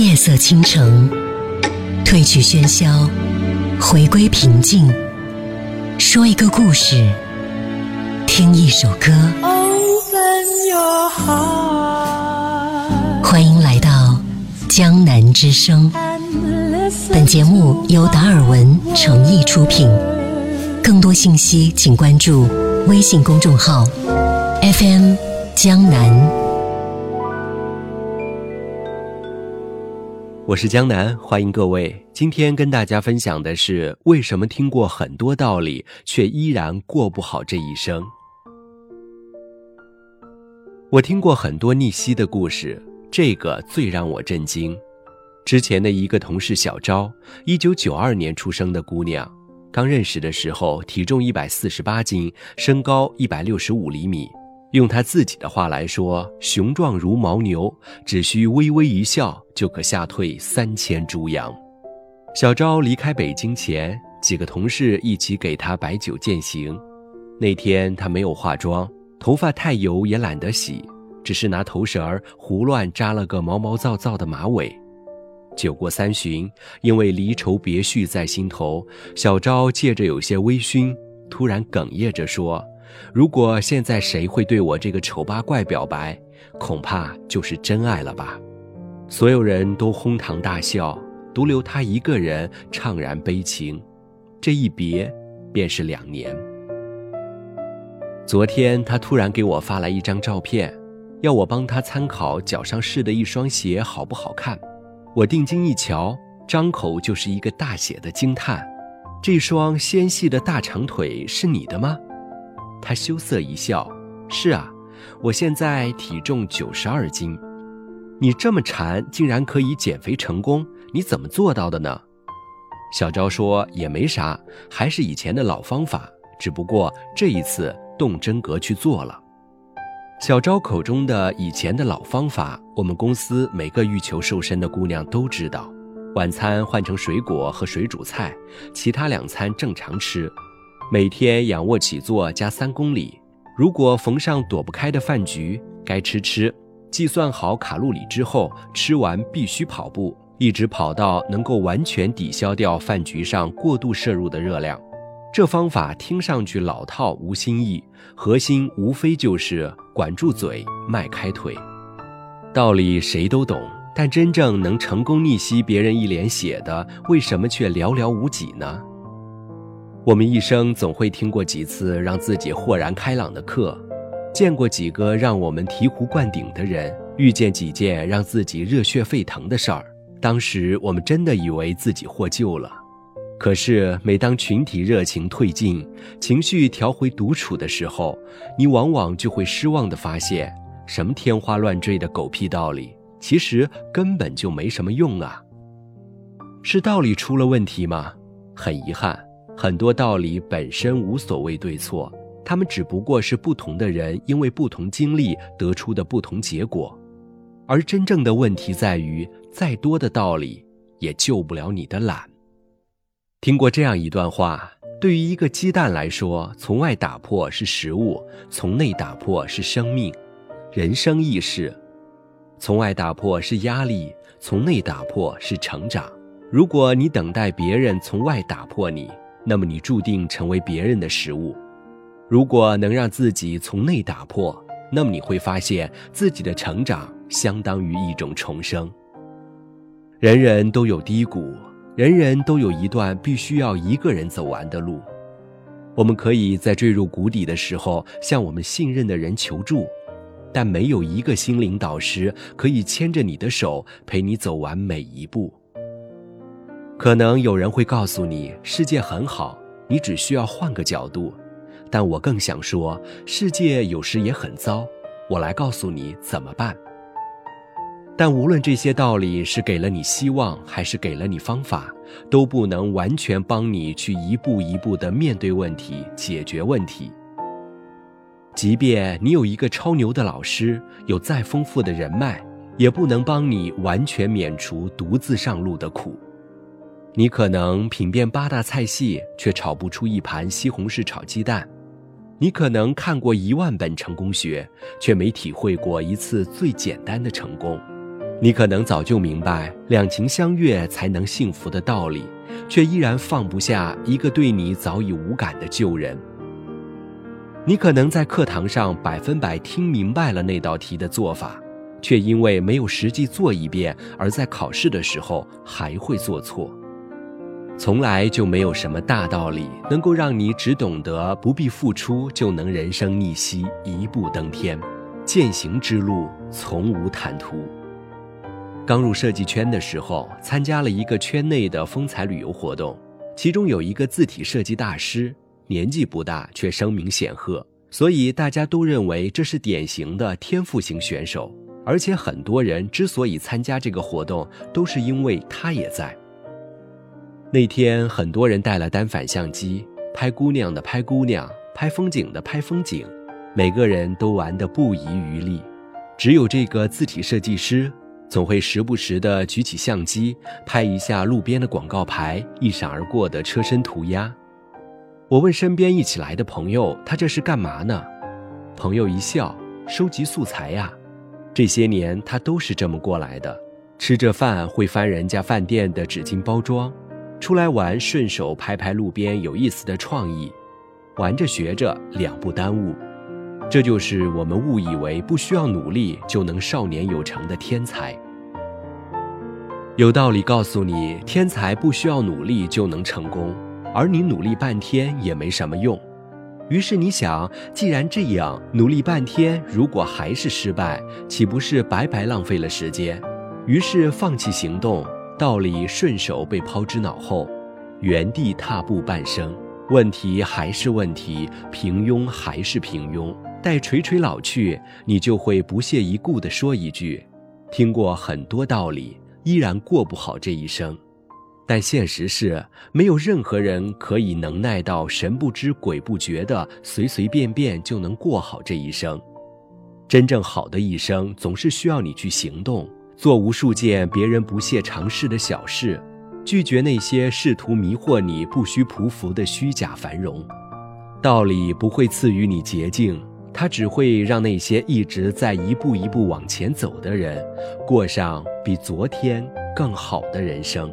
夜色倾城，褪去喧嚣，回归平静。说一个故事，听一首歌。欢迎来到江南之声。本节目由达尔文诚意出品。更多信息请关注微信公众号 FM 江南。我是江南，欢迎各位。今天跟大家分享的是为什么听过很多道理，却依然过不好这一生。我听过很多逆袭的故事，这个最让我震惊。之前的一个同事小昭，一九九二年出生的姑娘，刚认识的时候体重一百四十八斤，身高一百六十五厘米。用他自己的话来说，雄壮如牦牛，只需微微一笑就可吓退三千猪羊。小昭离开北京前，几个同事一起给他摆酒饯行。那天他没有化妆，头发太油也懒得洗，只是拿头绳儿胡乱扎了个毛毛躁躁的马尾。酒过三巡，因为离愁别绪在心头，小昭借着有些微醺，突然哽咽着说。如果现在谁会对我这个丑八怪表白，恐怕就是真爱了吧。所有人都哄堂大笑，独留他一个人怅然悲情。这一别，便是两年。昨天他突然给我发来一张照片，要我帮他参考脚上试的一双鞋好不好看。我定睛一瞧，张口就是一个大写的惊叹：“这双纤细的大长腿是你的吗？”他羞涩一笑：“是啊，我现在体重九十二斤。你这么馋，竟然可以减肥成功，你怎么做到的呢？”小昭说：“也没啥，还是以前的老方法，只不过这一次动真格去做了。”小昭口中的以前的老方法，我们公司每个欲求瘦身的姑娘都知道：晚餐换成水果和水煮菜，其他两餐正常吃。每天仰卧起坐加三公里，如果逢上躲不开的饭局，该吃吃。计算好卡路里之后，吃完必须跑步，一直跑到能够完全抵消掉饭局上过度摄入的热量。这方法听上去老套无新意，核心无非就是管住嘴，迈开腿。道理谁都懂，但真正能成功逆袭别人一脸血的，为什么却寥寥无几呢？我们一生总会听过几次让自己豁然开朗的课，见过几个让我们醍醐灌顶的人，遇见几件让自己热血沸腾的事儿。当时我们真的以为自己获救了，可是每当群体热情退尽，情绪调回独处的时候，你往往就会失望地发现，什么天花乱坠的狗屁道理，其实根本就没什么用啊。是道理出了问题吗？很遗憾。很多道理本身无所谓对错，他们只不过是不同的人因为不同经历得出的不同结果，而真正的问题在于，再多的道理也救不了你的懒。听过这样一段话：对于一个鸡蛋来说，从外打破是食物，从内打破是生命。人生亦是，从外打破是压力，从内打破是成长。如果你等待别人从外打破你，那么你注定成为别人的食物。如果能让自己从内打破，那么你会发现自己的成长相当于一种重生。人人都有低谷，人人都有一段必须要一个人走完的路。我们可以在坠入谷底的时候向我们信任的人求助，但没有一个心灵导师可以牵着你的手陪你走完每一步。可能有人会告诉你，世界很好，你只需要换个角度。但我更想说，世界有时也很糟。我来告诉你怎么办。但无论这些道理是给了你希望，还是给了你方法，都不能完全帮你去一步一步的面对问题、解决问题。即便你有一个超牛的老师，有再丰富的人脉，也不能帮你完全免除独自上路的苦。你可能品遍八大菜系，却炒不出一盘西红柿炒鸡蛋；你可能看过一万本成功学，却没体会过一次最简单的成功；你可能早就明白两情相悦才能幸福的道理，却依然放不下一个对你早已无感的旧人。你可能在课堂上百分百听明白了那道题的做法，却因为没有实际做一遍，而在考试的时候还会做错。从来就没有什么大道理能够让你只懂得不必付出就能人生逆袭、一步登天。践行之路从无坦途。刚入设计圈的时候，参加了一个圈内的风采旅游活动，其中有一个字体设计大师。年纪不大，却声名显赫，所以大家都认为这是典型的天赋型选手。而且很多人之所以参加这个活动，都是因为他也在。那天，很多人带了单反相机，拍姑娘的拍姑娘，拍风景的拍风景，每个人都玩得不遗余力。只有这个字体设计师，总会时不时地举起相机，拍一下路边的广告牌，一闪而过的车身涂鸦。我问身边一起来的朋友：“他这是干嘛呢？”朋友一笑：“收集素材呀。这些年他都是这么过来的。吃着饭会翻人家饭店的纸巾包装，出来玩顺手拍拍路边有意思的创意，玩着学着两不耽误。这就是我们误以为不需要努力就能少年有成的天才。有道理告诉你，天才不需要努力就能成功。”而你努力半天也没什么用，于是你想，既然这样，努力半天如果还是失败，岂不是白白浪费了时间？于是放弃行动，道理顺手被抛之脑后，原地踏步半生，问题还是问题，平庸还是平庸。待垂垂老去，你就会不屑一顾地说一句：“听过很多道理，依然过不好这一生。”但现实是，没有任何人可以能耐到神不知鬼不觉的随随便便就能过好这一生。真正好的一生，总是需要你去行动，做无数件别人不屑尝试的小事，拒绝那些试图迷惑你不需匍匐的虚假繁荣。道理不会赐予你捷径，它只会让那些一直在一步一步往前走的人，过上比昨天更好的人生。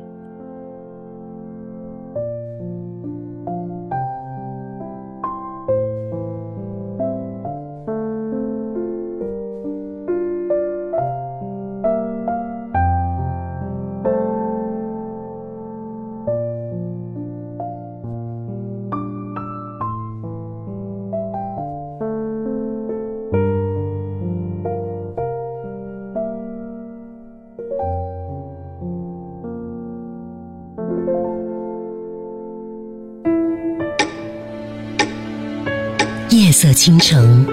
色倾城，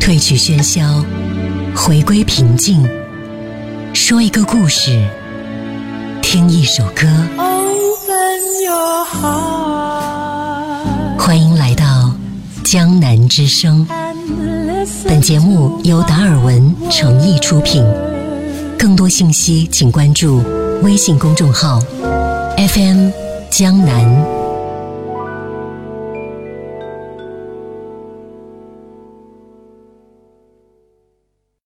褪去喧嚣，回归平静。说一个故事，听一首歌。欢迎来到江南之声。本节目由达尔文诚意出品。更多信息请关注微信公众号 FM 江南。